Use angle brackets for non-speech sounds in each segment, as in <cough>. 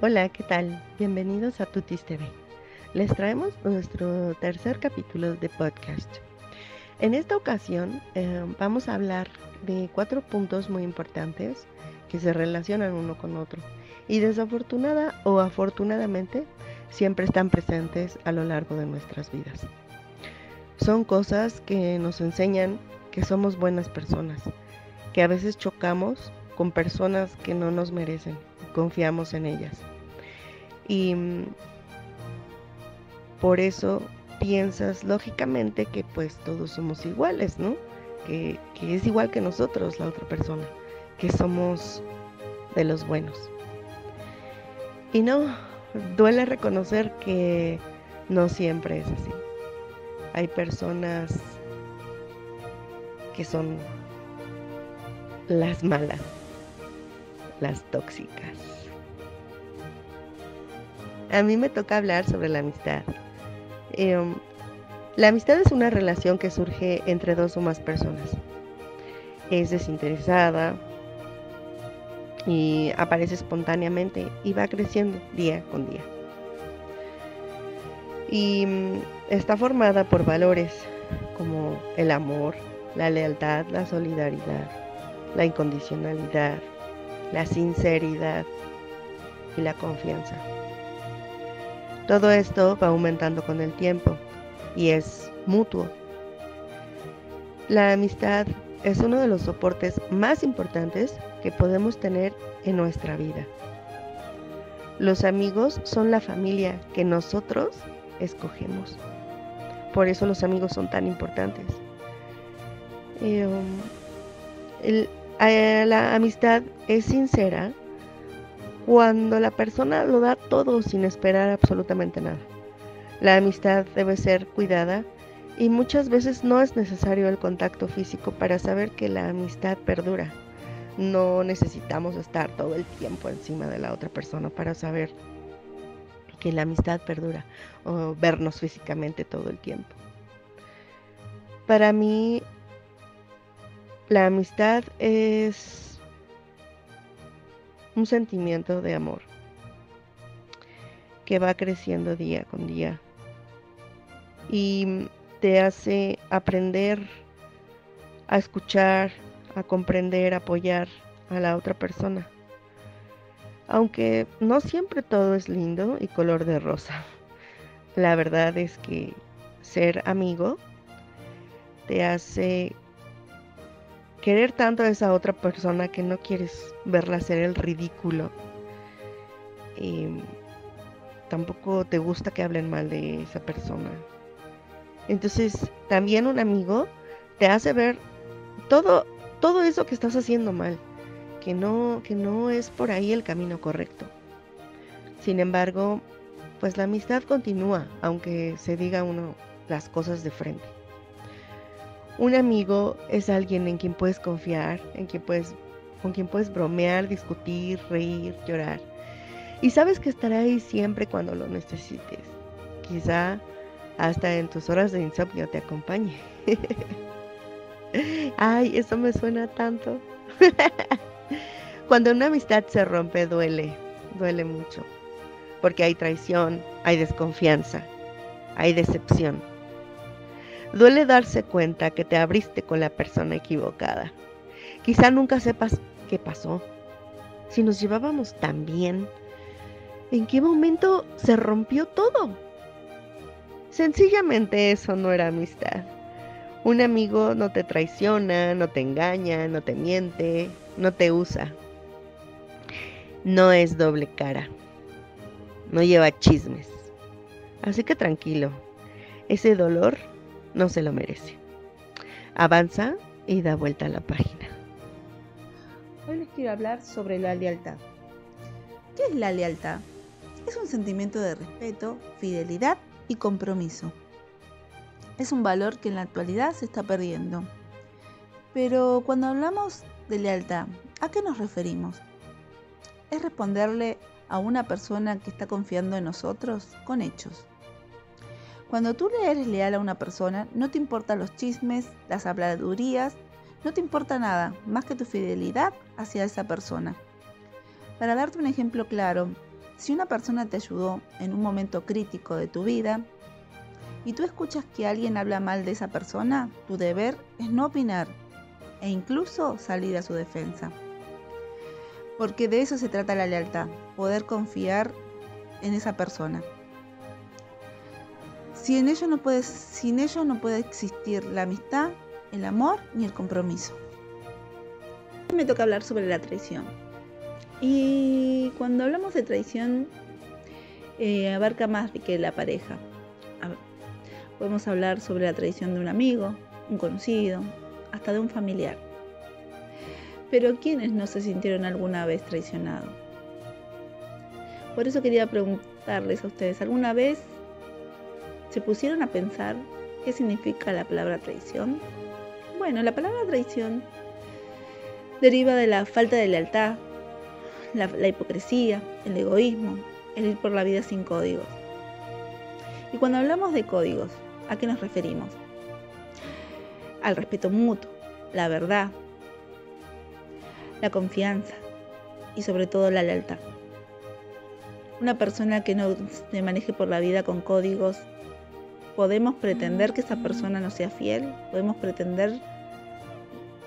Hola, ¿qué tal? Bienvenidos a Tutis TV. Les traemos nuestro tercer capítulo de podcast. En esta ocasión eh, vamos a hablar de cuatro puntos muy importantes que se relacionan uno con otro y desafortunada o afortunadamente siempre están presentes a lo largo de nuestras vidas. Son cosas que nos enseñan que somos buenas personas, que a veces chocamos con personas que no nos merecen confiamos en ellas. Y mm, por eso piensas lógicamente que pues todos somos iguales, ¿no? Que, que es igual que nosotros la otra persona, que somos de los buenos. Y no, duele reconocer que no siempre es así. Hay personas que son las malas, las tóxicas. A mí me toca hablar sobre la amistad. Em, la amistad es una relación que surge entre dos o más personas. Es desinteresada y aparece espontáneamente y va creciendo día con día. Y mm, está formada por valores como el amor, la lealtad, la solidaridad, la incondicionalidad, la sinceridad y la confianza. Todo esto va aumentando con el tiempo y es mutuo. La amistad es uno de los soportes más importantes que podemos tener en nuestra vida. Los amigos son la familia que nosotros escogemos. Por eso los amigos son tan importantes. Eh, um, eh, la amistad es sincera cuando la persona lo da todo sin esperar absolutamente nada. La amistad debe ser cuidada y muchas veces no es necesario el contacto físico para saber que la amistad perdura. No necesitamos estar todo el tiempo encima de la otra persona para saber que la amistad perdura o vernos físicamente todo el tiempo. Para mí, la amistad es un sentimiento de amor que va creciendo día con día y te hace aprender a escuchar, a comprender, a apoyar a la otra persona. Aunque no siempre todo es lindo y color de rosa. <laughs> La verdad es que ser amigo te hace querer tanto a esa otra persona que no quieres verla hacer el ridículo. Y tampoco te gusta que hablen mal de esa persona. Entonces, también un amigo te hace ver todo, todo eso que estás haciendo mal, que no, que no es por ahí el camino correcto. Sin embargo, pues la amistad continúa, aunque se diga uno las cosas de frente. Un amigo es alguien en quien puedes confiar, en quien puedes, con quien puedes bromear, discutir, reír, llorar. Y sabes que estará ahí siempre cuando lo necesites. Quizá hasta en tus horas de insomnio te acompañe. <laughs> Ay, eso me suena tanto. <laughs> cuando una amistad se rompe duele, duele mucho. Porque hay traición, hay desconfianza, hay decepción Duele darse cuenta que te abriste con la persona equivocada. Quizá nunca sepas qué pasó, si nos llevábamos tan bien, en qué momento se rompió todo. Sencillamente eso no era amistad. Un amigo no te traiciona, no te engaña, no te miente, no te usa. No es doble cara. No lleva chismes. Así que tranquilo. Ese dolor no se lo merece. Avanza y da vuelta a la página. Hoy les quiero hablar sobre la lealtad. ¿Qué es la lealtad? Es un sentimiento de respeto, fidelidad y compromiso. Es un valor que en la actualidad se está perdiendo. Pero cuando hablamos de lealtad, ¿a qué nos referimos? Es responderle a una persona que está confiando en nosotros con hechos. Cuando tú le eres leal a una persona, no te importan los chismes, las habladurías, no te importa nada más que tu fidelidad hacia esa persona. Para darte un ejemplo claro, Si una persona te ayudó en un momento crítico de tu vida y tú escuchas que alguien habla mal de esa persona, tu deber es no opinar e incluso salir a su defensa. Porque de eso se trata la lealtad, poder confiar en esa persona. Sin ello no puede, sin ello no puede existir la amistad, el amor ni el compromiso. Me toca hablar sobre la traición. Y cuando hablamos de traición, eh, abarca más que la pareja. podemos hablar sobre la traición de un amigo, un conocido, hasta de un familiar. Pero ¿quiénes no se sintieron alguna vez traicionados? Por eso quería preguntarles a ustedes, ¿alguna vez se pusieron a pensar qué significa la palabra traición? Bueno, la palabra traición deriva de la falta de lealtad, la, hipocresía, el egoísmo, el ir por la vida sin códigos. Y cuando hablamos de códigos, ¿a qué nos referimos? Al respeto mutuo, la verdad, la confianza y sobre todo la lealtad. Una persona que no se maneje por la vida con códigos, podemos pretender que esa persona no sea fiel, podemos pretender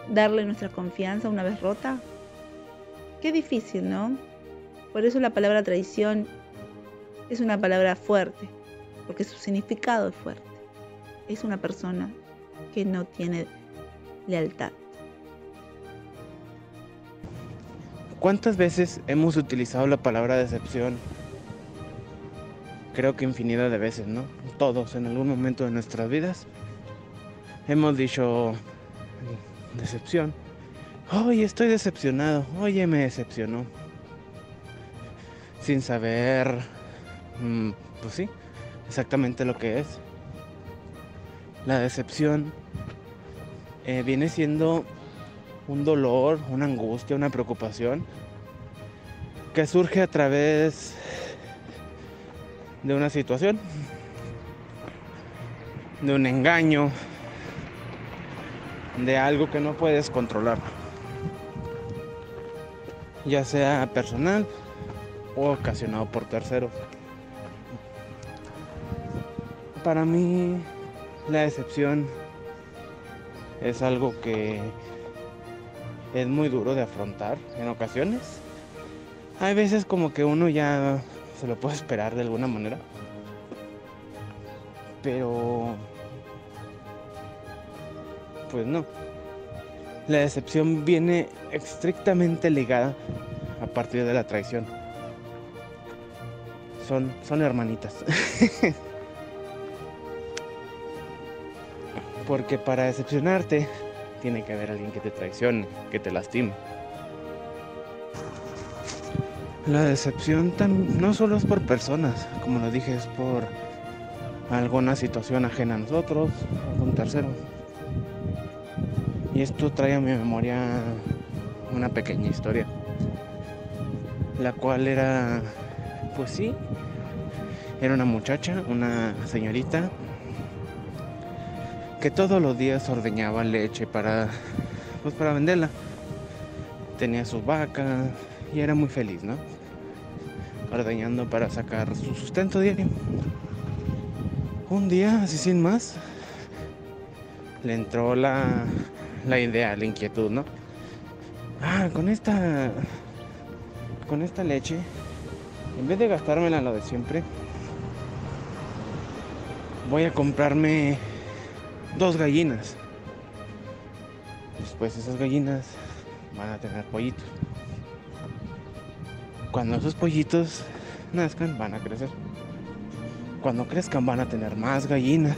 darle nuestra confianza una vez rota. Qué difícil, ¿no? Por eso la palabra traición es una palabra fuerte, porque su significado es fuerte. Es una persona que no tiene lealtad. ¿Cuántas veces hemos utilizado la palabra decepción creo que infinidad de veces, ¿no? Todos en algún momento de nuestras vidas hemos dicho decepción. Oye, estoy decepcionado. Oye, me decepcionó. Sin saber, mm, pues sí, exactamente lo que es. La decepción eh, viene siendo un dolor, una angustia, una preocupación que surge a través de una situación, de un engaño, de algo que no puedes controlar, ya sea personal o ocasionado por terceros. Para mí la decepción es algo que es muy duro de afrontar en ocasiones. Hay veces como que uno ya se lo puede esperar de alguna manera. Pero... Pues no. La decepción viene estrictamente ligada a partir de la traición. Son, son hermanitas. <laughs> Porque para decepcionarte tiene que haber alguien que te traicione, que te lastime. La decepción no solo es por personas, como lo dije, es por alguna situación ajena a nosotros, algún tercero. Y esto trae a mi memoria una pequeña historia, la cual era, pues sí, era una muchacha, una señorita, que todos los días ordeñaba leche para, pues para venderla. Tenía sus vacas, y era muy feliz, ¿no? Ordeñando para sacar su sustento diario. Un día, así sin más, le entró la, la idea, la inquietud, ¿no? Ah, con esta. Con esta leche, en vez de gastármela lo de siempre, voy a comprarme dos gallinas. Después esas gallinas van a tener pollitos. Cuando esos pollitos nazcan, van a crecer. Cuando crezcan, van a tener más gallinas.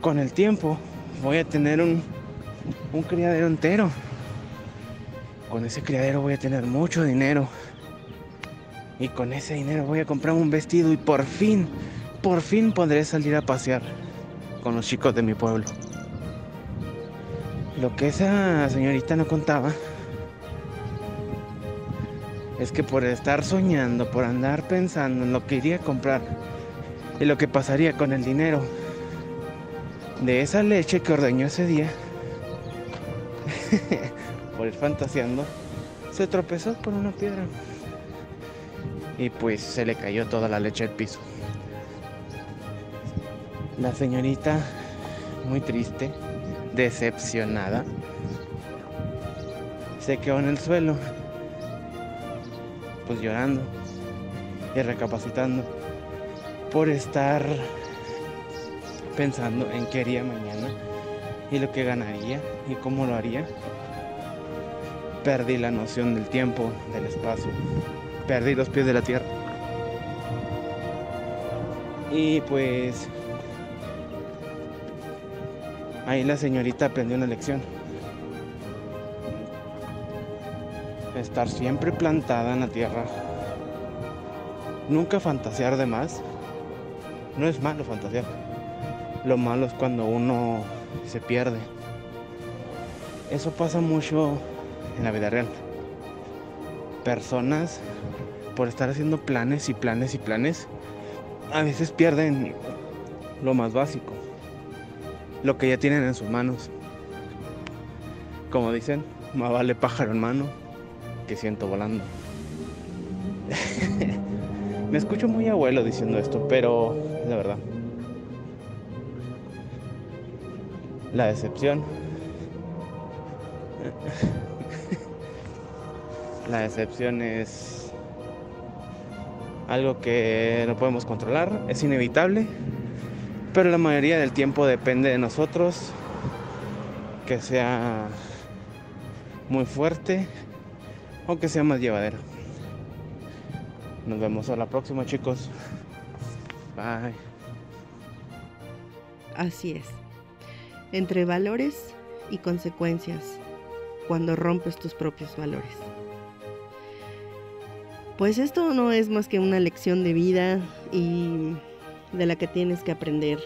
Con el tiempo, voy a tener un, un criadero entero. Con ese criadero voy a tener mucho dinero. Y con ese dinero voy a comprar un vestido y por fin, por fin podré salir a pasear con los chicos de mi pueblo. Lo que esa señorita no contaba es que por estar soñando, por andar pensando en lo que iría a comprar y lo que pasaría con el dinero de esa leche que ordeñó ese día, <laughs> por ir fantaseando, se tropezó con una piedra y pues se le cayó toda la leche al piso. La señorita, muy triste, decepcionada, se quedó en el suelo, pues llorando y recapacitando por estar pensando en qué haría mañana y lo que ganaría y cómo lo haría. Perdí la noción del tiempo, del espacio, perdí los pies de la tierra. Y pues ahí la señorita aprendió una lección. Estar siempre plantada en la tierra. Nunca fantasear de más. No es malo fantasear. Lo malo es cuando uno se pierde. Eso pasa mucho en la vida real. Personas, por estar haciendo planes y planes y planes, a veces pierden lo más básico, lo que ya tienen en sus manos. Como dicen, más vale pájaro en mano que siento volando. <laughs> Me escucho muy abuelo diciendo esto, pero es la verdad. La decepción. <laughs> La decepción es algo que no podemos controlar, es inevitable, pero la mayoría del tiempo depende de nosotros que sea muy fuerte o que sea más llevadero. Nos vemos a la próxima chicos. Bye. Así es. Entre valores y consecuencias cuando rompes tus propios valores. Pues esto no es más que una lección de vida y de la que tienes que aprender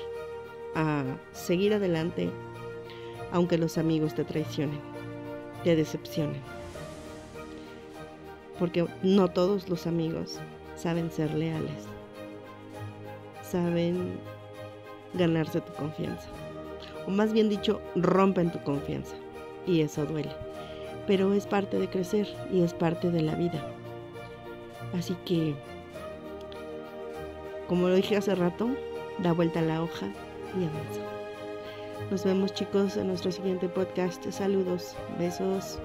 a seguir adelante aunque los amigos te traicionen, te decepcionen. Porque no todos los amigos saben ser leales, saben ganarse tu confianza. O más bien dicho, rompen tu confianza. Y eso duele. Pero es parte de crecer y es parte de la vida. Así que, como lo dije hace rato, da vuelta a la hoja y avanza. Nos vemos chicos en nuestro siguiente podcast. Saludos, besos.